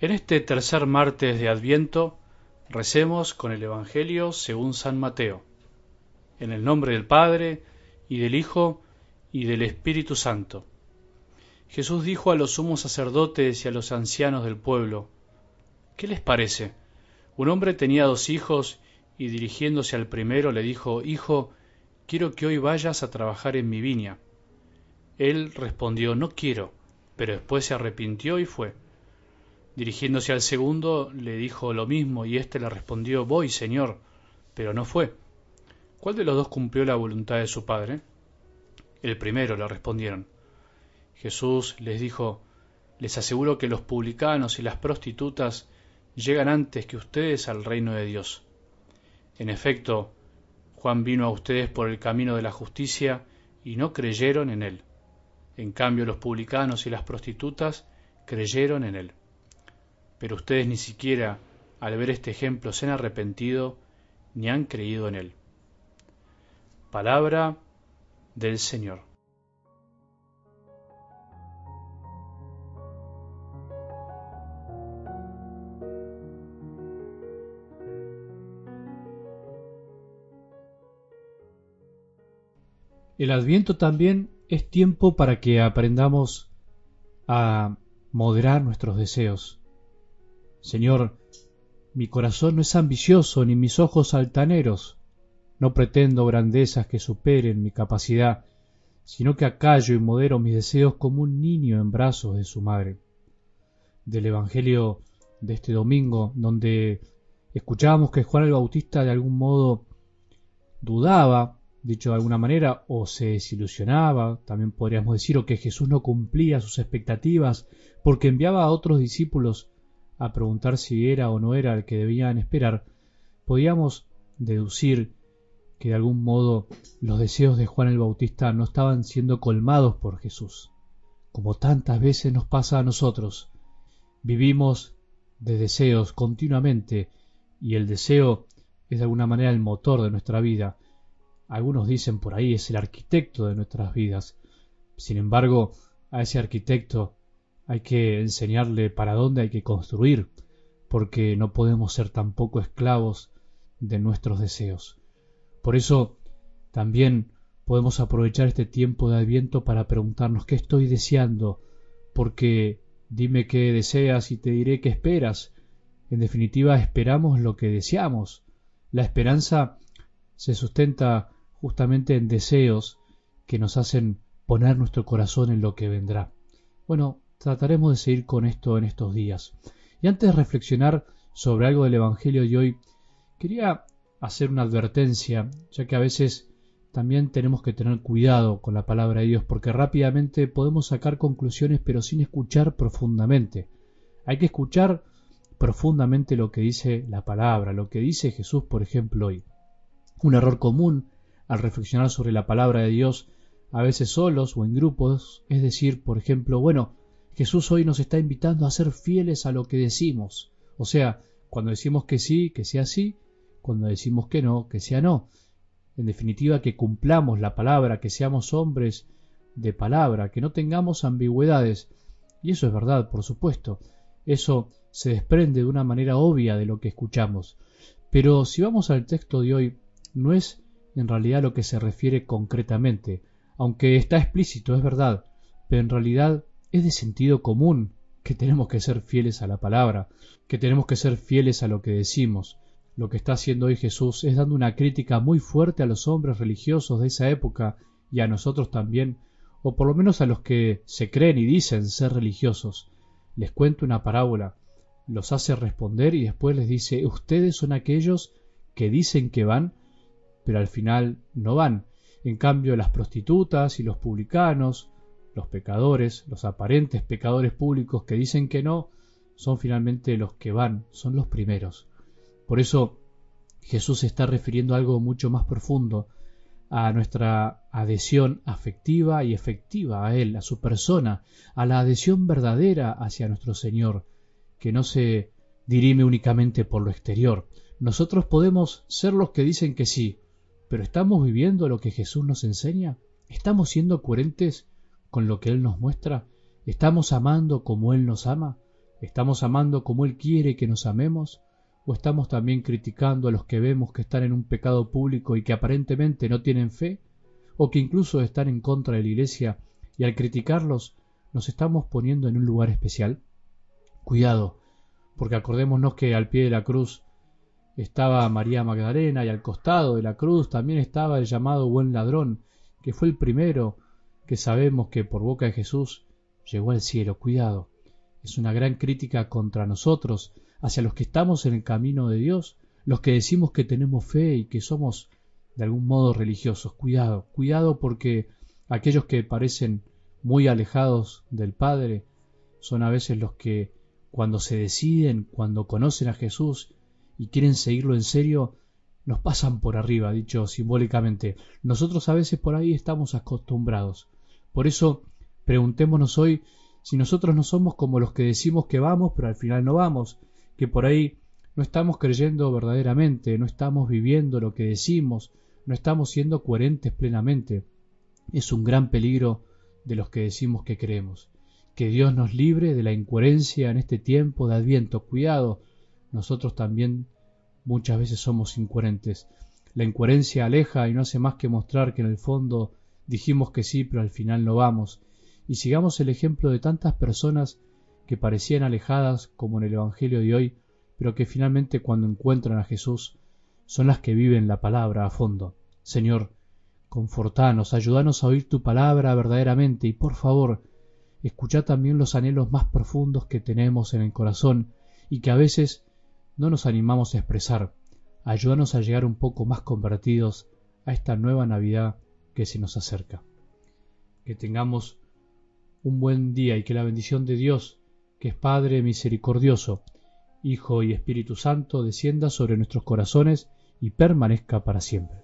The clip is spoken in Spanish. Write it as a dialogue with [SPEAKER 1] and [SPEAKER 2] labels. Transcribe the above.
[SPEAKER 1] En este tercer martes de Adviento recemos con el Evangelio según San Mateo, en el nombre del Padre, y del Hijo, y del Espíritu Santo. Jesús dijo a los sumos sacerdotes y a los ancianos del pueblo, ¿qué les parece? Un hombre tenía dos hijos, y dirigiéndose al primero le dijo, Hijo, quiero que hoy vayas a trabajar en mi viña. Él respondió, No quiero, pero después se arrepintió y fue. Dirigiéndose al segundo, le dijo lo mismo, y éste le respondió Voy, señor, pero no fue. ¿Cuál de los dos cumplió la voluntad de su padre? El primero, le respondieron. Jesús les dijo Les aseguro que los publicanos y las prostitutas llegan antes que ustedes al reino de Dios. En efecto, Juan vino a ustedes por el camino de la justicia y no creyeron en él. En cambio, los publicanos y las prostitutas creyeron en él pero ustedes ni siquiera al ver este ejemplo se han arrepentido ni han creído en él. Palabra del Señor.
[SPEAKER 2] El adviento también es tiempo para que aprendamos a moderar nuestros deseos, Señor, mi corazón no es ambicioso ni mis ojos altaneros. No pretendo grandezas que superen mi capacidad, sino que acallo y modero mis deseos como un niño en brazos de su madre. Del Evangelio de este domingo, donde escuchábamos que Juan el Bautista de algún modo dudaba, dicho de alguna manera, o se desilusionaba, también podríamos decir, o que Jesús no cumplía sus expectativas porque enviaba a otros discípulos a preguntar si era o no era el que debían esperar, podíamos deducir que de algún modo los deseos de Juan el Bautista no estaban siendo colmados por Jesús. Como tantas veces nos pasa a nosotros, vivimos de deseos continuamente y el deseo es de alguna manera el motor de nuestra vida. Algunos dicen por ahí es el arquitecto de nuestras vidas. Sin embargo, a ese arquitecto hay que enseñarle para dónde hay que construir, porque no podemos ser tampoco esclavos de nuestros deseos. Por eso también podemos aprovechar este tiempo de adviento para preguntarnos qué estoy deseando, porque dime qué deseas y te diré qué esperas. En definitiva, esperamos lo que deseamos. La esperanza se sustenta justamente en deseos que nos hacen poner nuestro corazón en lo que vendrá. Bueno, trataremos de seguir con esto en estos días. Y antes de reflexionar sobre algo del Evangelio de hoy, quería hacer una advertencia, ya que a veces también tenemos que tener cuidado con la palabra de Dios, porque rápidamente podemos sacar conclusiones pero sin escuchar profundamente. Hay que escuchar profundamente lo que dice la palabra, lo que dice Jesús, por ejemplo, hoy. Un error común al reflexionar sobre la palabra de Dios, a veces solos o en grupos, es decir, por ejemplo, bueno, Jesús hoy nos está invitando a ser fieles a lo que decimos. O sea, cuando decimos que sí, que sea sí, cuando decimos que no, que sea no. En definitiva, que cumplamos la palabra, que seamos hombres de palabra, que no tengamos ambigüedades. Y eso es verdad, por supuesto. Eso se desprende de una manera obvia de lo que escuchamos. Pero si vamos al texto de hoy, no es en realidad lo que se refiere concretamente, aunque está explícito, es verdad, pero en realidad es de sentido común que tenemos que ser fieles a la palabra, que tenemos que ser fieles a lo que decimos. Lo que está haciendo hoy Jesús es dando una crítica muy fuerte a los hombres religiosos de esa época y a nosotros también, o por lo menos a los que se creen y dicen ser religiosos. Les cuenta una parábola, los hace responder y después les dice, ustedes son aquellos que dicen que van, pero al final no van. En cambio, las prostitutas y los publicanos, los pecadores, los aparentes pecadores públicos que dicen que no, son finalmente los que van, son los primeros. Por eso Jesús se está refiriendo a algo mucho más profundo, a nuestra adhesión afectiva y efectiva a Él, a su persona, a la adhesión verdadera hacia nuestro Señor, que no se dirime únicamente por lo exterior. Nosotros podemos ser los que dicen que sí, pero ¿estamos viviendo lo que Jesús nos enseña? ¿Estamos siendo coherentes con lo que Él nos muestra? ¿Estamos amando como Él nos ama? ¿Estamos amando como Él quiere que nos amemos? ¿O estamos también criticando a los que vemos que están en un pecado público y que aparentemente no tienen fe? ¿O que incluso están en contra de la Iglesia y al criticarlos nos estamos poniendo en un lugar especial? Cuidado, porque acordémonos que al pie de la cruz estaba María Magdalena y al costado de la cruz también estaba el llamado buen ladrón, que fue el primero que sabemos que por boca de Jesús llegó al cielo. Cuidado, es una gran crítica contra nosotros, hacia los que estamos en el camino de Dios, los que decimos que tenemos fe y que somos de algún modo religiosos. Cuidado, cuidado porque aquellos que parecen muy alejados del Padre son a veces los que cuando se deciden, cuando conocen a Jesús y quieren seguirlo en serio, nos pasan por arriba, dicho simbólicamente. Nosotros a veces por ahí estamos acostumbrados. Por eso preguntémonos hoy si nosotros no somos como los que decimos que vamos, pero al final no vamos, que por ahí no estamos creyendo verdaderamente, no estamos viviendo lo que decimos, no estamos siendo coherentes plenamente. Es un gran peligro de los que decimos que creemos. Que Dios nos libre de la incoherencia en este tiempo de adviento. Cuidado, nosotros también muchas veces somos incoherentes. La incoherencia aleja y no hace más que mostrar que en el fondo dijimos que sí, pero al final no vamos. Y sigamos el ejemplo de tantas personas que parecían alejadas como en el Evangelio de hoy, pero que finalmente cuando encuentran a Jesús son las que viven la palabra a fondo. Señor, confortanos, ayúdanos a oír tu palabra verdaderamente y por favor, escucha también los anhelos más profundos que tenemos en el corazón y que a veces no nos animamos a expresar. Ayúdanos a llegar un poco más convertidos a esta nueva Navidad que se nos acerca. Que tengamos un buen día y que la bendición de Dios, que es Padre misericordioso, Hijo y Espíritu Santo, descienda sobre nuestros corazones y permanezca para siempre.